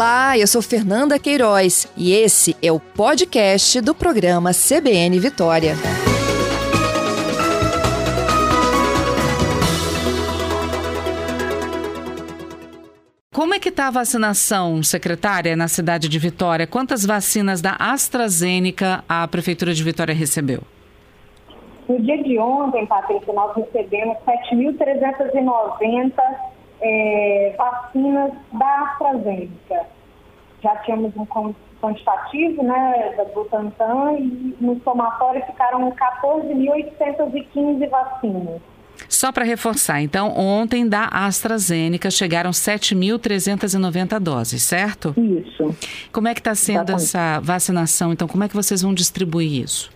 Olá, eu sou Fernanda Queiroz e esse é o podcast do programa CBN Vitória. Como é que está a vacinação, secretária, na cidade de Vitória? Quantas vacinas da AstraZeneca a Prefeitura de Vitória recebeu? No dia de ontem, Patrícia, nós recebemos 7.390 é, vacinas da AstraZeneca. Já tínhamos um quantitativo né, da Butantan e no somatório ficaram 14.815 vacinas. Só para reforçar, então, ontem da AstraZeneca chegaram 7.390 doses, certo? Isso. Como é que está sendo Exatamente. essa vacinação? Então, como é que vocês vão distribuir isso?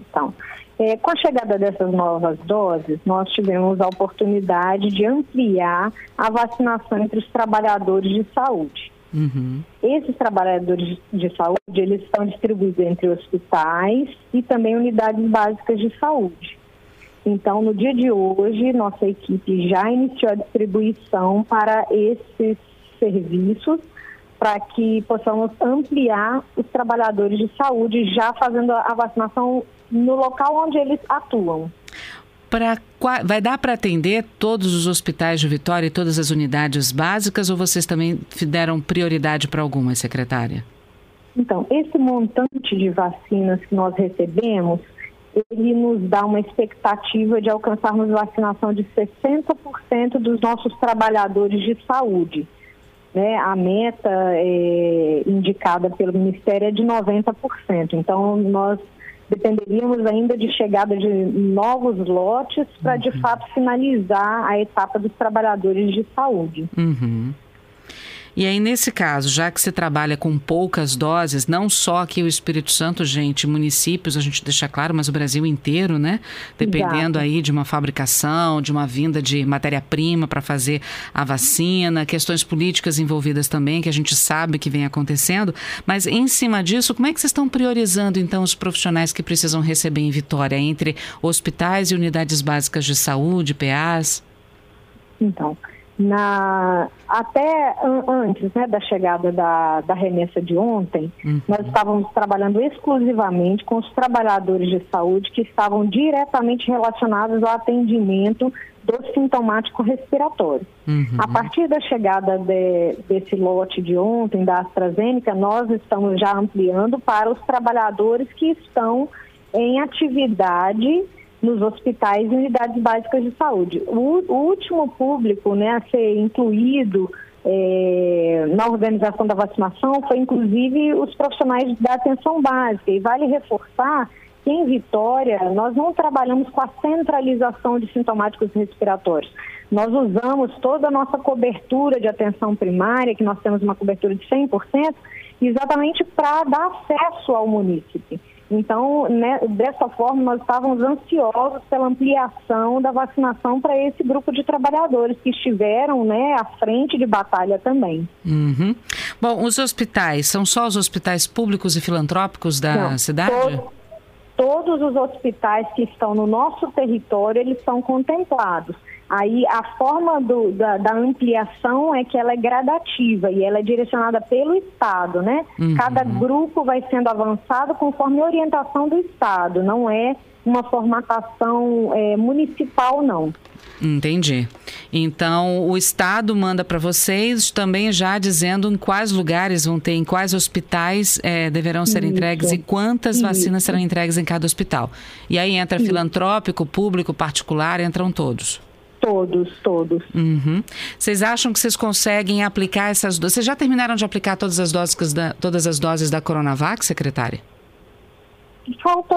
Então, é, com a chegada dessas novas doses, nós tivemos a oportunidade de ampliar a vacinação entre os trabalhadores de saúde. Uhum. Esses trabalhadores de saúde, eles estão distribuídos entre hospitais e também unidades básicas de saúde. Então, no dia de hoje, nossa equipe já iniciou a distribuição para esses serviços para que possamos ampliar os trabalhadores de saúde já fazendo a vacinação no local onde eles atuam. Pra, vai dar para atender todos os hospitais de Vitória e todas as unidades básicas ou vocês também deram prioridade para algumas, secretária? Então, esse montante de vacinas que nós recebemos, ele nos dá uma expectativa de alcançarmos vacinação de 60% dos nossos trabalhadores de saúde. Né? A meta é, indicada pelo Ministério é de 90%. Então, nós dependeríamos ainda de chegada de novos lotes para, uhum. de fato, finalizar a etapa dos trabalhadores de saúde. Uhum. E aí, nesse caso, já que você trabalha com poucas doses, não só aqui o Espírito Santo, gente, municípios, a gente deixa claro, mas o Brasil inteiro, né? Dependendo Exato. aí de uma fabricação, de uma vinda de matéria-prima para fazer a vacina, questões políticas envolvidas também, que a gente sabe que vem acontecendo. Mas em cima disso, como é que vocês estão priorizando, então, os profissionais que precisam receber em Vitória, entre hospitais e unidades básicas de saúde, PAs? Então, na, até antes né, da chegada da, da remessa de ontem, uhum. nós estávamos trabalhando exclusivamente com os trabalhadores de saúde que estavam diretamente relacionados ao atendimento do sintomático respiratório. Uhum. A partir da chegada de, desse lote de ontem da AstraZeneca, nós estamos já ampliando para os trabalhadores que estão em atividade nos hospitais e unidades básicas de saúde. O, último público né, a ser incluído é, na organização da vacinação foi inclusive os profissionais da atenção básica. E vale reforçar que em Vitória nós não trabalhamos com a centralização de sintomáticos respiratórios. Nós usamos toda a nossa cobertura de atenção primária, que nós temos uma cobertura de 100%, exatamente para dar acesso ao munícipe. Então, né, dessa forma, nós estávamos ansiosos pela ampliação da vacinação para esse grupo de trabalhadores que estiveram né, à frente de batalha também. Uhum. Bom, os hospitais, são só os hospitais públicos e filantrópicos da Não, cidade? Todo, todos os hospitais que estão no nosso território, eles são contemplados. Aí a forma do, da, da, ampliação é que ela é gradativa e ela é direcionada pelo Estado, né? Uhum. Cada grupo vai sendo avançado conforme a orientação do Estado, não é uma formatação é, municipal, não. Entendi. Então, o Estado manda para vocês também já dizendo em quais lugares vão ter, em quais hospitais é, deverão ser Isso. entregues e quantas Isso. vacinas serão entregues em cada hospital. E aí entra Isso. filantrópico, público, particular, entram todos. Todos, todos. Uhum. Vocês acham que vocês conseguem aplicar essas doses? Vocês já terminaram de aplicar todas as doses da, todas as doses da Coronavac, secretária? Falta,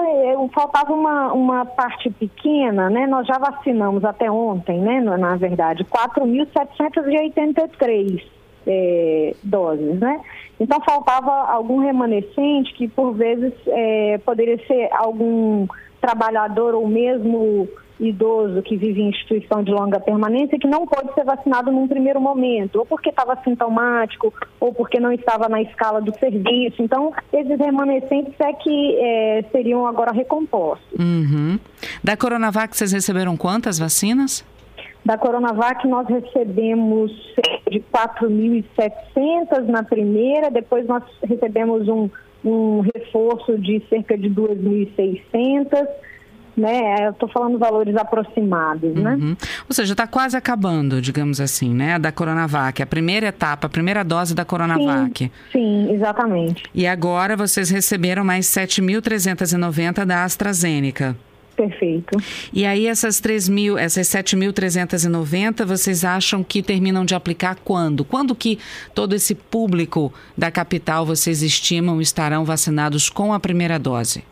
faltava uma, uma parte pequena, né? Nós já vacinamos até ontem, né? Na verdade, 4.783 é, doses, né? Então faltava algum remanescente que por vezes é, poderia ser algum trabalhador ou mesmo idoso que vive em instituição de longa permanência que não pode ser vacinado num primeiro momento, ou porque estava sintomático, ou porque não estava na escala do serviço. Então, esses remanescentes é que é, seriam agora recompostos. Uhum. Da Coronavac, vocês receberam quantas vacinas? Da Coronavac nós recebemos de 4.700 na primeira, depois nós recebemos um, um reforço de cerca de 2.600 né? Eu estou falando valores aproximados, né? uhum. Ou seja, está quase acabando, digamos assim, né? Da Coronavac, a primeira etapa, a primeira dose da Coronavac. Sim, sim exatamente. E agora vocês receberam mais 7.390 da AstraZeneca. Perfeito. E aí essas 3 mil, essas 7.390, vocês acham que terminam de aplicar quando? Quando que todo esse público da capital vocês estimam estarão vacinados com a primeira dose?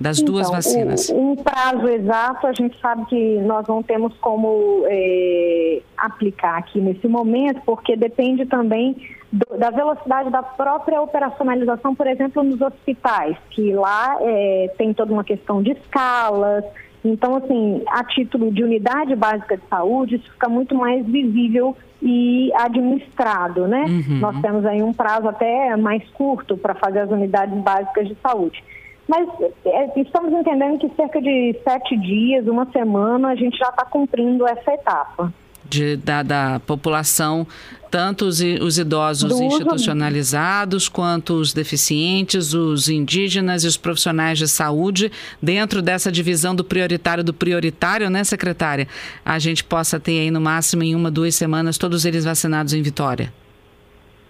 Das então, duas vacinas? Um prazo exato, a gente sabe que nós não temos como é, aplicar aqui nesse momento, porque depende também do, da velocidade da própria operacionalização, por exemplo, nos hospitais, que lá é, tem toda uma questão de escalas. Então, assim, a título de unidade básica de saúde, isso fica muito mais visível e administrado, né? Uhum. Nós temos aí um prazo até mais curto para fazer as unidades básicas de saúde. Mas é, estamos entendendo que cerca de sete dias, uma semana, a gente já está cumprindo essa etapa. De, da, da população, tanto os, os idosos Do institucionalizados, uso... quanto os deficientes, os indígenas e os profissionais de saúde, dentro dessa divisão do prioritário do prioritário, né, secretária? A gente possa ter aí no máximo em uma, duas semanas todos eles vacinados em Vitória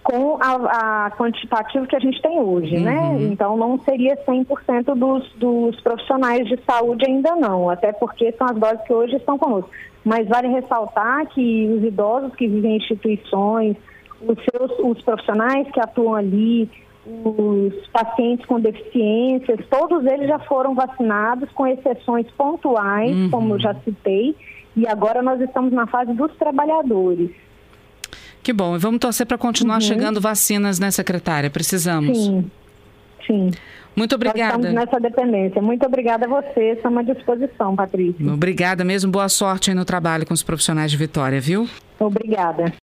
com a, a quantitativo que a gente tem hoje, né? uhum. né? Então não seria 100% dos, dos profissionais de saúde ainda não, até porque são as doses que hoje estão conosco. Mas vale ressaltar que os idosos que vivem em instituições, os seus os profissionais que atuam ali, os pacientes com deficiências, todos eles já foram vacinados, com exceções pontuais, uhum. como eu já citei, e agora nós estamos na fase dos trabalhadores. Que bom. E vamos torcer para continuar uhum. chegando vacinas, né, secretária? Precisamos. Sim. Sim. Muito obrigada. Nós estamos nessa dependência. Muito obrigada a você. Estamos à disposição, Patrícia. Obrigada mesmo. Boa sorte aí no trabalho com os profissionais de Vitória, viu? Obrigada.